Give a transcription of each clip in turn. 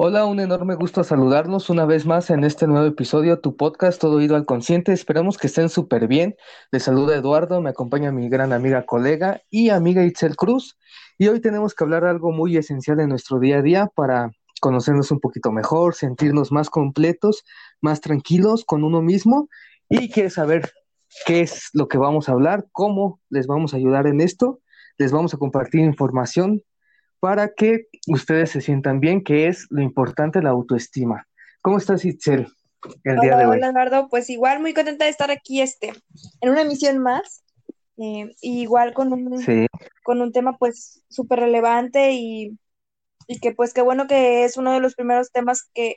Hola, un enorme gusto saludarnos una vez más en este nuevo episodio, tu podcast Todo Oído al Consciente. Esperamos que estén súper bien. Les saluda Eduardo, me acompaña mi gran amiga, colega y amiga Itzel Cruz. Y hoy tenemos que hablar de algo muy esencial en nuestro día a día para conocernos un poquito mejor, sentirnos más completos, más tranquilos con uno mismo y quiere saber qué es lo que vamos a hablar, cómo les vamos a ayudar en esto. Les vamos a compartir información para que ustedes se sientan bien, que es lo importante, la autoestima. ¿Cómo estás, Itzel, el día de hoy? Hola, Eduardo. Pues igual muy contenta de estar aquí este, en una emisión más, eh, igual con un, con un tema pues súper relevante y, y, que pues qué bueno que es uno de los primeros temas que,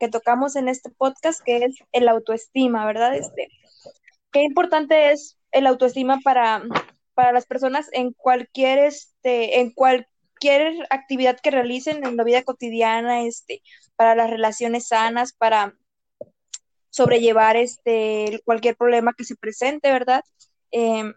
que tocamos en este podcast, que es el autoestima, ¿verdad? Este, qué importante es el autoestima para, para las personas en cualquier, este, en cualquier cualquier actividad que realicen en la vida cotidiana, este, para las relaciones sanas, para sobrellevar este cualquier problema que se presente, ¿verdad? Em,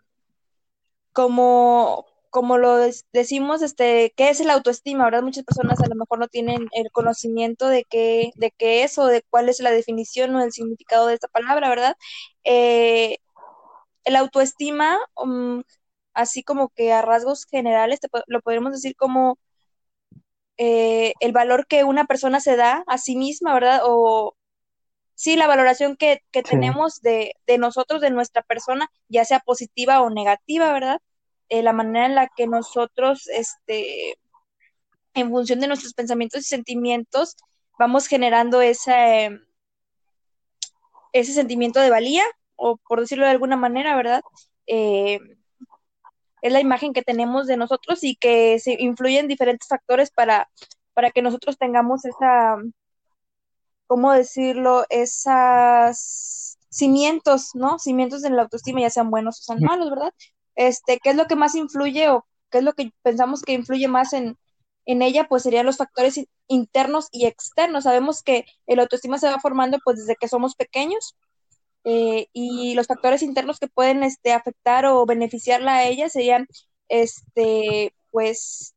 como, como lo decimos, este, ¿qué es el autoestima? ¿Verdad? Muchas personas a lo mejor no tienen el conocimiento de qué, de qué es o de cuál es la definición o el significado de esta palabra, ¿verdad? Eh, el autoestima um, así como que a rasgos generales lo podríamos decir como eh, el valor que una persona se da a sí misma, ¿verdad? O sí, la valoración que, tenemos de, nosotros, de nuestra persona, ya sea positiva o negativa, ¿verdad? Eh, la manera en la que nosotros, este, en función de nuestros pensamientos y sentimientos, vamos generando ese, ese sentimiento de valía, o por decirlo de alguna manera, ¿verdad? Eh, es la imagen que tenemos de nosotros y que se influyen diferentes factores para, para que nosotros tengamos esa, ¿cómo decirlo? Esas cimientos, ¿no? Cimientos en la autoestima, ya sean buenos o sean malos, ¿verdad? Este, ¿qué es lo que más influye o qué es lo que pensamos que influye más en, en ella? Pues serían los factores internos y externos. Sabemos que el autoestima se va formando pues desde que somos pequeños, eh, y los factores internos que pueden este, afectar o beneficiarla a ella serían, este, pues,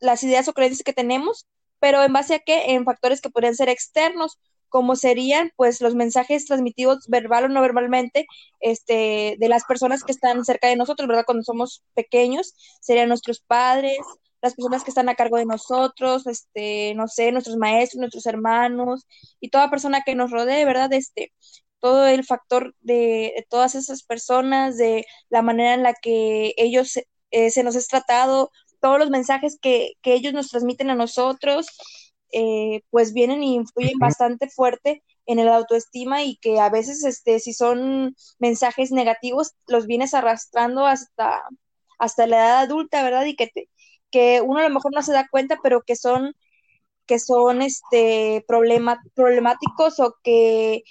las ideas o creencias que tenemos, pero en base a qué? En factores que podrían ser externos, como serían, pues, los mensajes transmitidos verbal o no verbalmente, este, de las personas que están cerca de nosotros, ¿verdad? Cuando somos pequeños, serían nuestros padres, las personas que están a cargo de nosotros, este, no sé, nuestros maestros, nuestros hermanos y toda persona que nos rodee, ¿verdad? Este, todo el factor de, todas esas personas, de la manera en la que ellos eh, se nos es tratado, todos los mensajes que, ellos nos transmiten a nosotros, eh, pues vienen y influyen bastante fuerte en el autoestima y que a veces, este, si son mensajes negativos, los vienes arrastrando hasta, hasta la edad adulta, ¿verdad? Y que, que uno a lo mejor no se da cuenta, pero que son que son este problemáticos o que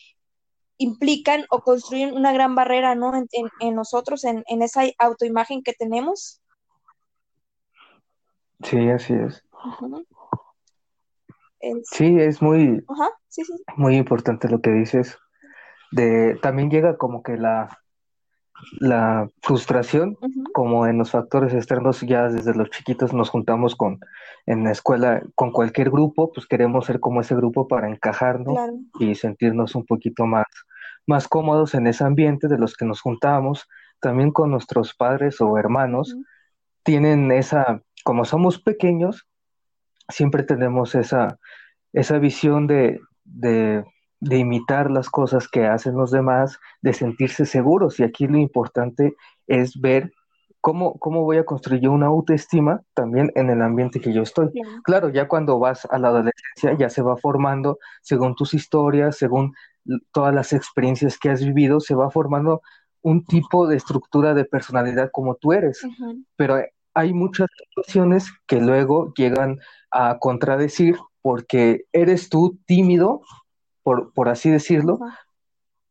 implican o construyen una gran barrera, ¿no? En, nosotros, en, esa autoimagen que tenemos. Sí, así es. Sí, es muy, muy importante lo que dices. De, también llega como que la, la frustración, como en los factores externos, ya desde los chiquitos nos juntamos con, en la escuela, con cualquier grupo, pues queremos ser como ese grupo para encajarnos y sentirnos un poquito más más cómodos en ese ambiente de los que nos juntamos, también con nuestros padres o hermanos, tienen esa, como somos pequeños, siempre tenemos esa, esa visión de, de, de, imitar las cosas que hacen los demás, de sentirse seguros. Y aquí lo importante es ver cómo, cómo voy a construir una autoestima también en el ambiente que yo estoy. Claro, ya cuando vas a la adolescencia ya se va formando según tus historias, según todas las experiencias que has vivido, se va formando un tipo de estructura de personalidad como tú eres. Pero hay muchas situaciones que luego llegan a contradecir porque eres tú tímido, por, por así decirlo,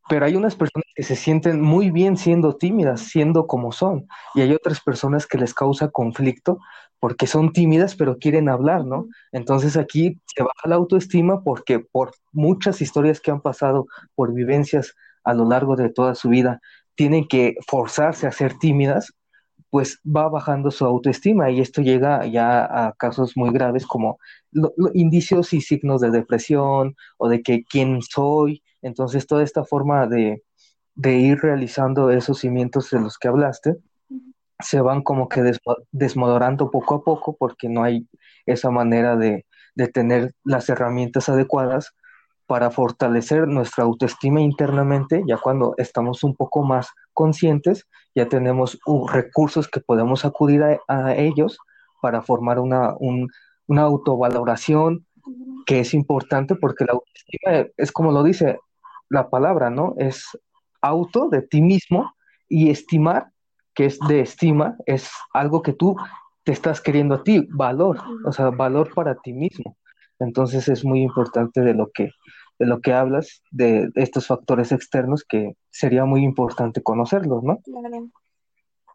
pero hay unas personas que se sienten muy bien siendo tímidas, siendo como son, y hay otras personas que les causa conflicto porque son tímidas pero quieren hablar, ¿no? Entonces aquí se baja la autoestima porque por muchas historias que han pasado, por vivencias a lo largo de toda su vida, tienen que forzarse a ser tímidas pues va bajando su autoestima y esto llega ya a casos muy graves como indicios y signos de depresión o de que quién soy. Entonces, toda esta forma de, de ir realizando esos cimientos de los que hablaste se van como que desmodorando poco a poco porque no hay esa manera de, de tener las herramientas adecuadas para fortalecer nuestra autoestima internamente, ya cuando estamos un poco más conscientes, ya tenemos uh, recursos que podemos acudir a, ellos para formar una, una autovaloración que es importante porque la autoestima es como lo dice la palabra, ¿no? Es auto de ti mismo y estimar, que es de estima, es algo que tú te estás queriendo a ti, valor, o sea, valor para ti mismo. Entonces es muy importante de lo que de lo que hablas, de estos factores externos que sería muy importante conocerlos, ¿no? Claro,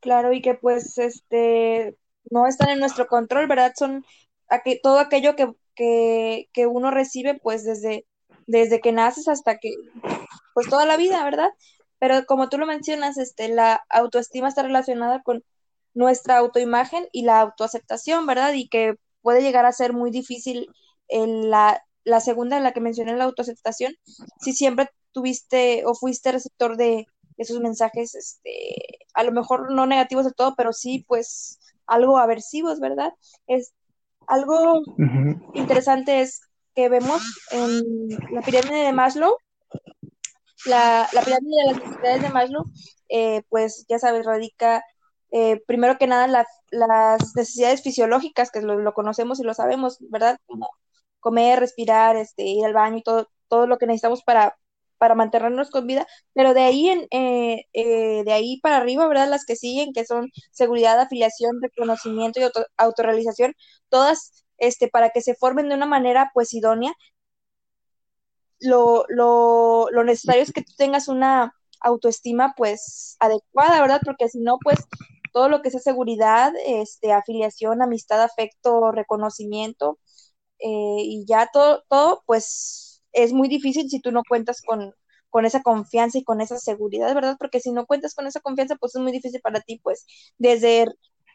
claro, y que pues este no están en nuestro control, ¿verdad? Son todo aquello que, que, que, uno recibe pues desde, desde que naces hasta que, pues toda la vida, ¿verdad? Pero como tú lo mencionas, este, la autoestima está relacionada con nuestra autoimagen y la autoaceptación, ¿verdad? Y que puede llegar a ser muy difícil en la la segunda, la que mencioné, la autoaceptación, si siempre tuviste o fuiste receptor de esos mensajes, este, a lo mejor no negativos del todo, pero sí, pues, algo aversivos, ¿verdad? Es algo interesante es que vemos en la pirámide de Maslow, la, pirámide de las necesidades de Maslow, eh, pues ya sabes, radica eh, primero que nada las necesidades fisiológicas, que lo, lo, conocemos y lo sabemos, ¿verdad? Como comer, respirar, este, ir al baño y todo, todo lo que necesitamos para, para mantenernos con vida, pero de ahí en, eh, eh, de ahí para arriba, ¿verdad? Las que siguen, que son seguridad, afiliación, reconocimiento y autorrealización, todas este, para que se formen de una manera pues idónea. Lo, lo, lo necesario es que tú tengas una autoestima pues adecuada, ¿verdad? Porque si no, pues todo lo que sea seguridad, este, afiliación, amistad, afecto, reconocimiento, eh, y ya todo, todo, pues es muy difícil si tú no cuentas con, con esa confianza y con esa seguridad, ¿verdad? Porque si no cuentas con esa confianza, pues es muy difícil para ti, pues, desde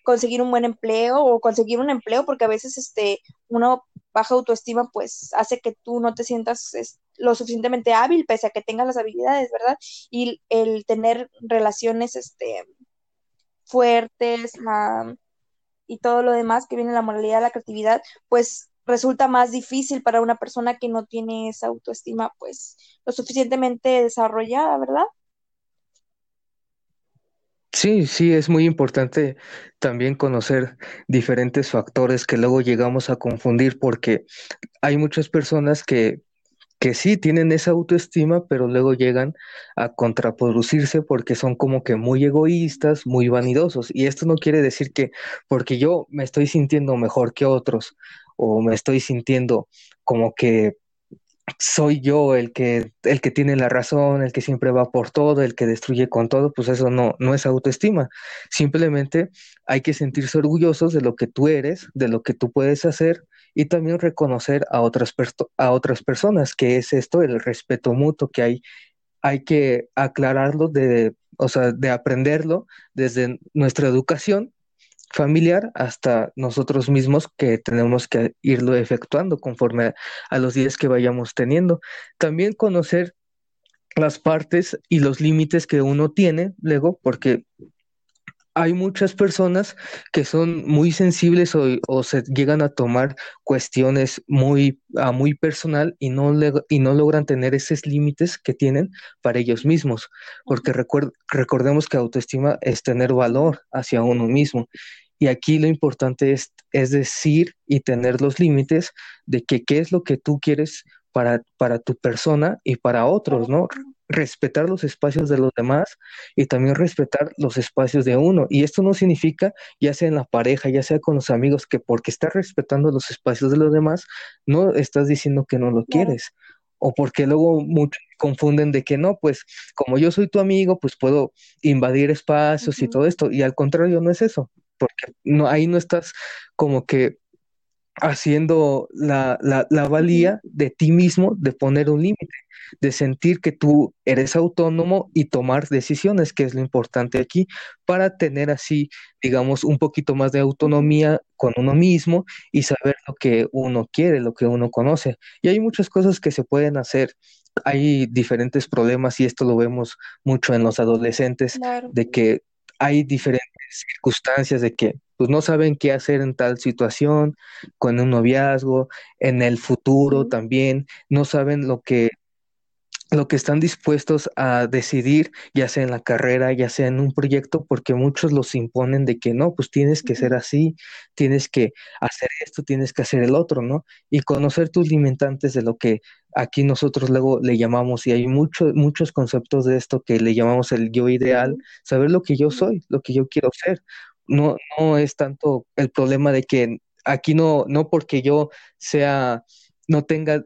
conseguir un buen empleo o conseguir un empleo, porque a veces este, una baja autoestima, pues, hace que tú no te sientas lo suficientemente hábil, pese a que tengas las habilidades, ¿verdad? Y el tener relaciones, este, fuertes, y todo lo demás que viene la moralidad, la creatividad, pues resulta más difícil para una persona que no tiene esa autoestima pues lo suficientemente desarrollada, ¿verdad? Sí, sí, es muy importante también conocer diferentes factores que luego llegamos a confundir porque hay muchas personas que, que sí tienen esa autoestima, pero luego llegan a contraproducirse porque son como que muy egoístas, muy vanidosos. Y esto no quiere decir que porque yo me estoy sintiendo mejor que otros o me estoy sintiendo como que soy yo el que, el que tiene la razón, el que siempre va por todo, el que destruye con todo, pues eso no, no es autoestima. Simplemente hay que sentirse orgullosos de lo que tú eres, de lo que tú puedes hacer y también reconocer a otras, a otras personas, que es esto, el respeto mutuo que hay. Hay que aclararlo de, o sea, de aprenderlo desde nuestra educación familiar hasta nosotros mismos que tenemos que irlo efectuando conforme a, los días que vayamos teniendo. También conocer las partes y los límites que uno tiene luego, porque hay muchas personas que son muy sensibles o, se llegan a tomar cuestiones muy, a muy personal y no, y no logran tener esos límites que tienen para ellos mismos, porque recordemos que autoestima es tener valor hacia uno mismo. Y aquí lo importante es, es decir y tener los límites de que qué es lo que tú quieres para, para tu persona y para otros, ¿no? Respetar los espacios de los demás y también respetar los espacios de uno. Y esto no significa, ya sea en la pareja, ya sea con los amigos, que porque estás respetando los espacios de los demás, no estás diciendo que no lo quieres. O porque luego muchos confunden de que no, pues como yo soy tu amigo, pues puedo invadir espacios y todo esto. Y al contrario, no es eso porque no, ahí no estás como que haciendo la, la, valía de ti mismo de poner un límite, de sentir que tú eres autónomo y tomar decisiones, que es lo importante aquí, para tener así, digamos, un poquito más de autonomía con uno mismo y saber lo que uno quiere, lo que uno conoce. Y hay muchas cosas que se pueden hacer. Hay diferentes problemas y esto lo vemos mucho en los adolescentes, de que hay diferentes circunstancias de que pues no saben qué hacer en tal situación, con un noviazgo, en el futuro también, no saben lo que lo que están dispuestos a decidir, ya sea en la carrera, ya sea en un proyecto, porque muchos los imponen de que no, pues tienes que ser así, tienes que hacer esto, tienes que hacer el otro, ¿no? Y conocer tus limitantes de lo que aquí nosotros luego le llamamos, y hay muchos muchos conceptos de esto que le llamamos el yo ideal, saber lo que yo soy, lo que yo quiero ser. No, no es tanto el problema de que aquí no, no porque yo sea, no tenga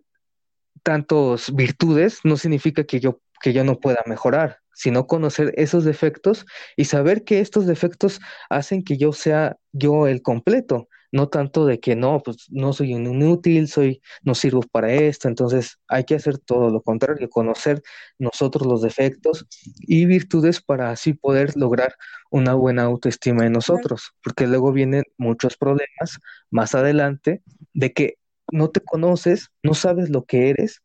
tantos virtudes, no significa que yo, que yo no pueda mejorar, sino conocer esos defectos y saber que estos defectos hacen que yo sea yo el completo, no tanto de que no, pues no soy un inútil, soy, no sirvo para esto, entonces hay que hacer todo lo contrario, conocer nosotros los defectos y virtudes para así poder lograr una buena autoestima en nosotros, porque luego vienen muchos problemas más adelante de que no te conoces, no sabes lo que eres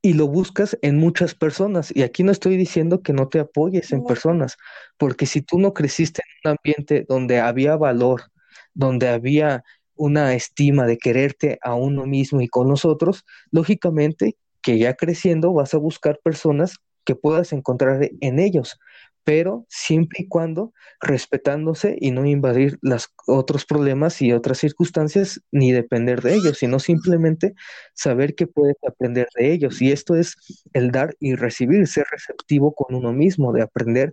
y lo buscas en muchas personas. Y aquí no estoy diciendo que no te apoyes en personas, porque si tú no creciste en un ambiente donde había valor, donde había una estima de quererte a uno mismo y con nosotros, lógicamente que ya creciendo vas a buscar personas que puedas encontrar en ellos, pero siempre y cuando respetándose y no invadir los otros problemas y otras circunstancias ni depender de ellos, sino simplemente saber que puedes aprender de ellos. Y esto es el dar y recibir, ser receptivo con uno mismo, de aprender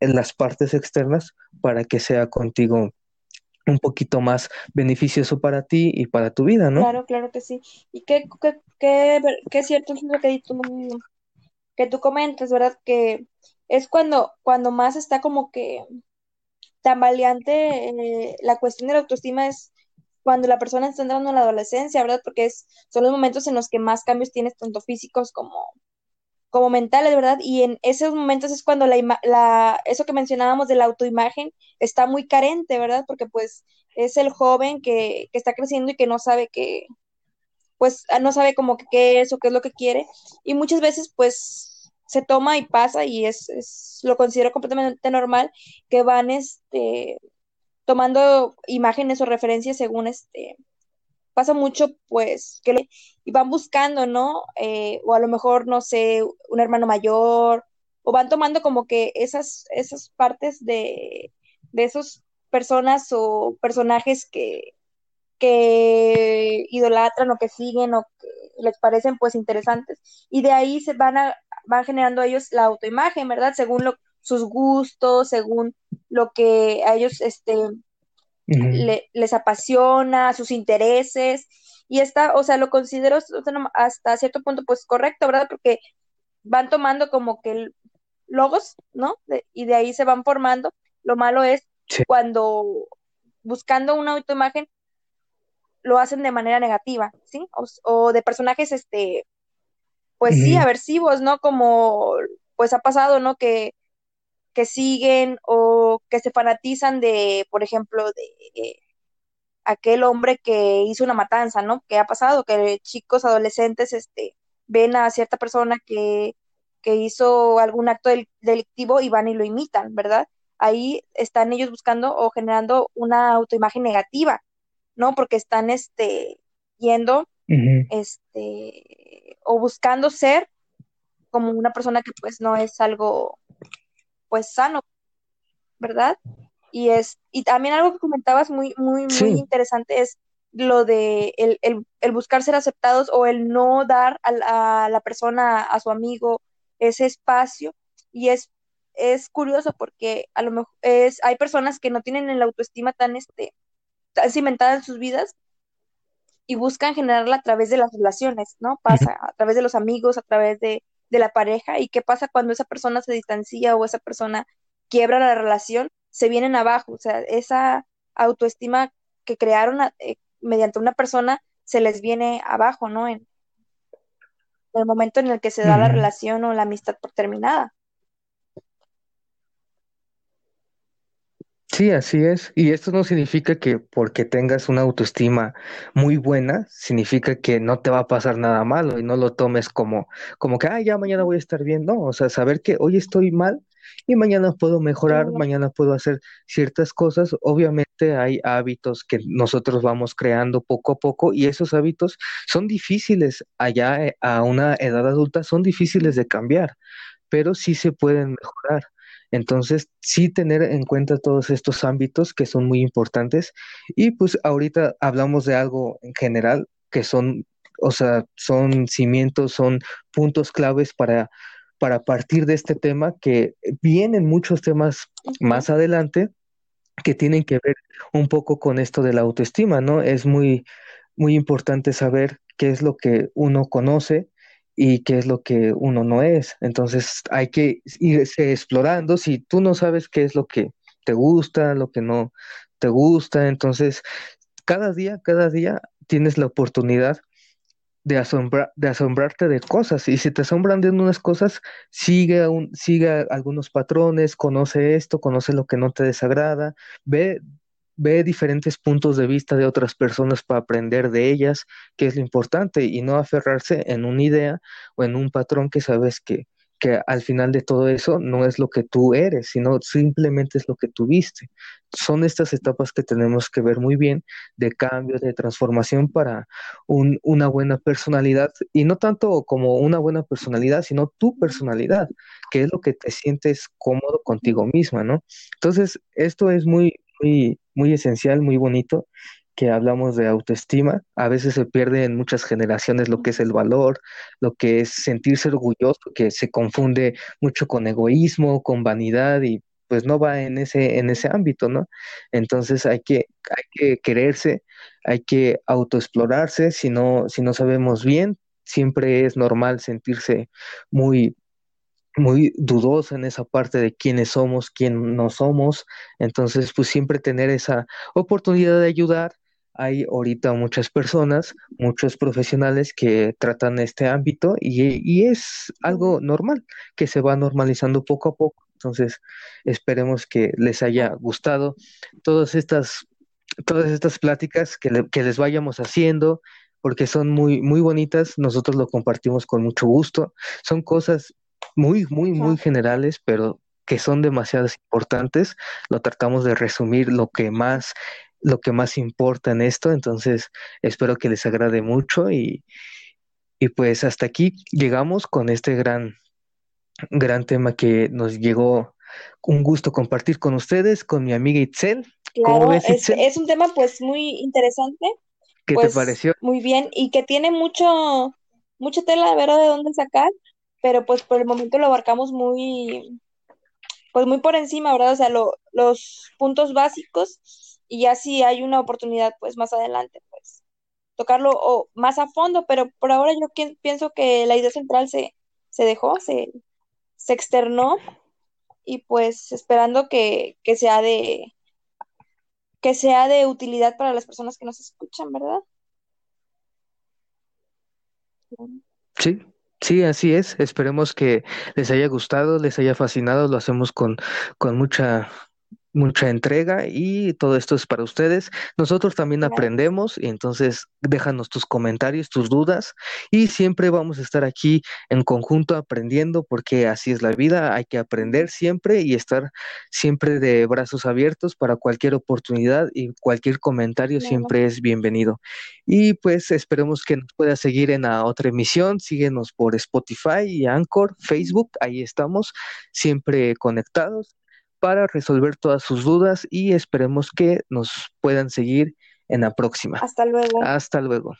en las partes externas para que sea contigo un poquito más beneficioso para ti y para tu vida, ¿no? Claro, claro que sí. Y qué, qué, qué, qué cierto es lo que tú, que tú comentas, ¿verdad? Que es cuando, cuando más está como que tambaleante eh, la cuestión de la autoestima es cuando la persona está entrando en la adolescencia, ¿verdad? Porque es, son los momentos en los que más cambios tienes, tanto físicos como, como mentales, ¿verdad? Y en esos momentos es cuando la, la, eso que mencionábamos de la autoimagen está muy carente, ¿verdad? Porque pues es el joven que, que está creciendo y que no sabe que, pues no sabe como que qué es o qué es lo que quiere. Y muchas veces pues se toma y pasa y es, lo considero completamente normal que van este tomando imágenes o referencias según este pasa mucho pues que y van buscando no eh, o a lo mejor no sé un hermano mayor o van tomando como que esas esas partes de de esas personas o personajes que que idolatran o que siguen o que les parecen pues interesantes. Y de ahí se van a van generando ellos la autoimagen, ¿verdad? Según lo, sus gustos, según lo que a ellos este, les apasiona, sus intereses. Y está, o sea, lo considero hasta cierto punto pues correcto, ¿verdad? Porque van tomando como que logos, ¿no? y de ahí se van formando. Lo malo es cuando buscando una autoimagen lo hacen de manera negativa, ¿sí? O, o de personajes, este, pues sí, aversivos, ¿no? Como pues ha pasado, ¿no? Que, que siguen o que se fanatizan de, por ejemplo, de aquel hombre que hizo una matanza, ¿no? Que ha pasado, que chicos, adolescentes, este, ven a cierta persona que, que hizo algún acto delictivo y van y lo imitan, ¿verdad? Ahí están ellos buscando o generando una autoimagen negativa, ¿no? Porque están, este, yendo, este, o buscando ser como una persona que pues no es algo pues sano, ¿verdad? Y es, y también algo que comentabas muy, muy, muy interesante es lo de el, el, buscar ser aceptados o el no dar a la, persona, a su amigo, ese espacio. Y es, es curioso porque a lo mejor es, hay personas que no tienen la autoestima tan, este, tan cimentada en sus vidas y buscan generarla a través de las relaciones, ¿no? Pasa a través de los amigos, a través de, la pareja, y qué pasa cuando esa persona se distancia o esa persona quiebra la relación, se vienen abajo, o sea, esa autoestima que crearon eh, mediante una persona se les viene abajo, ¿no? En el momento en el que se da la relación o la amistad por terminada. Sí, así es. Y esto no significa que porque tengas una autoestima muy buena, significa que no te va a pasar nada malo y no lo tomes como, como que, ah, ya mañana voy a estar bien. No, o sea, saber que hoy estoy mal y mañana puedo mejorar, mañana puedo hacer ciertas cosas. Obviamente hay hábitos que nosotros vamos creando poco a poco y esos hábitos son difíciles allá eh, a una edad adulta, son difíciles de cambiar, pero sí se pueden mejorar. Entonces, sí tener en cuenta todos estos ámbitos que son muy importantes. Y pues ahorita hablamos de algo en general que son, o sea, son cimientos, son puntos claves para, para partir de este tema, que vienen muchos temas más adelante que tienen que ver un poco con esto de la autoestima, ¿no? Es muy, muy importante saber qué es lo que uno conoce y qué es lo que uno no es. Entonces hay que irse explorando. Si tú no sabes qué es lo que te gusta, lo que no te gusta, entonces cada día, cada día tienes la oportunidad de, asombrar, de asombrarte de cosas. Y si te asombran de unas cosas, sigue, un, sigue algunos patrones, conoce esto, conoce lo que no te desagrada, ve ve diferentes puntos de vista de otras personas para aprender de ellas, que es lo importante, y no aferrarse en una idea o en un patrón que sabes que, que al final de todo eso no es lo que tú eres, sino simplemente es lo que tuviste. Son estas etapas que tenemos que ver muy bien de cambio, de transformación para un, una buena personalidad, y no tanto como una buena personalidad, sino tu personalidad, que es lo que te sientes cómodo contigo misma, ¿no? Entonces, esto es muy, muy, muy esencial, muy bonito, que hablamos de autoestima. A veces se pierde en muchas generaciones lo que es el valor, lo que es sentirse orgulloso, que se confunde mucho con egoísmo, con vanidad y pues no va en ese, en ese ámbito, ¿no? Entonces hay que, hay que quererse, hay que autoexplorarse, si no, si no sabemos bien, siempre es normal sentirse muy, muy dudosa en esa parte de quiénes somos, quién no somos. Entonces, pues siempre tener esa oportunidad de ayudar. Hay ahorita muchas personas, muchos profesionales que tratan este ámbito y, y es algo normal, que se va normalizando poco a poco. Entonces, esperemos que les haya gustado todas estas, todas estas pláticas que, que les vayamos haciendo, porque son muy, muy bonitas. Nosotros lo compartimos con mucho gusto. Son cosas muy, muy, muy generales, pero que son demasiado importantes. Lo tratamos de resumir lo que más, lo que más importa en esto. Entonces, espero que les agrade mucho y, y pues hasta aquí llegamos con este gran, gran tema que nos llegó. Un gusto compartir con ustedes, con mi amiga Itzel. Claro, es, es, un tema pues muy interesante. ¿Qué te pues, pareció? Muy bien, y que tiene mucho, mucha tela de ver de dónde sacar, pero pues por el momento lo abarcamos muy, pues muy por encima, ¿verdad? O sea, los puntos básicos y ya si hay una oportunidad, pues más adelante, pues tocarlo o más a fondo, pero por ahora yo pienso que la idea central se, se dejó, se, se externó y pues esperando que, que sea de que sea de utilidad para las personas que nos escuchan, ¿verdad? Sí, Sí, así es. Esperemos que les haya gustado, les haya fascinado. Lo hacemos con, con mucha mucha entrega y todo esto es para ustedes. Nosotros también aprendemos y entonces déjanos tus comentarios, tus dudas y siempre vamos a estar aquí en conjunto aprendiendo porque así es la vida, hay que aprender siempre y estar siempre de brazos abiertos para cualquier oportunidad y cualquier comentario siempre es bienvenido. Y pues esperemos que nos pueda seguir en la otra emisión, síguenos por Spotify y Anchor, Facebook, ahí estamos siempre conectados para resolver todas sus dudas y esperemos que nos puedan seguir en la próxima. Hasta luego. Hasta luego.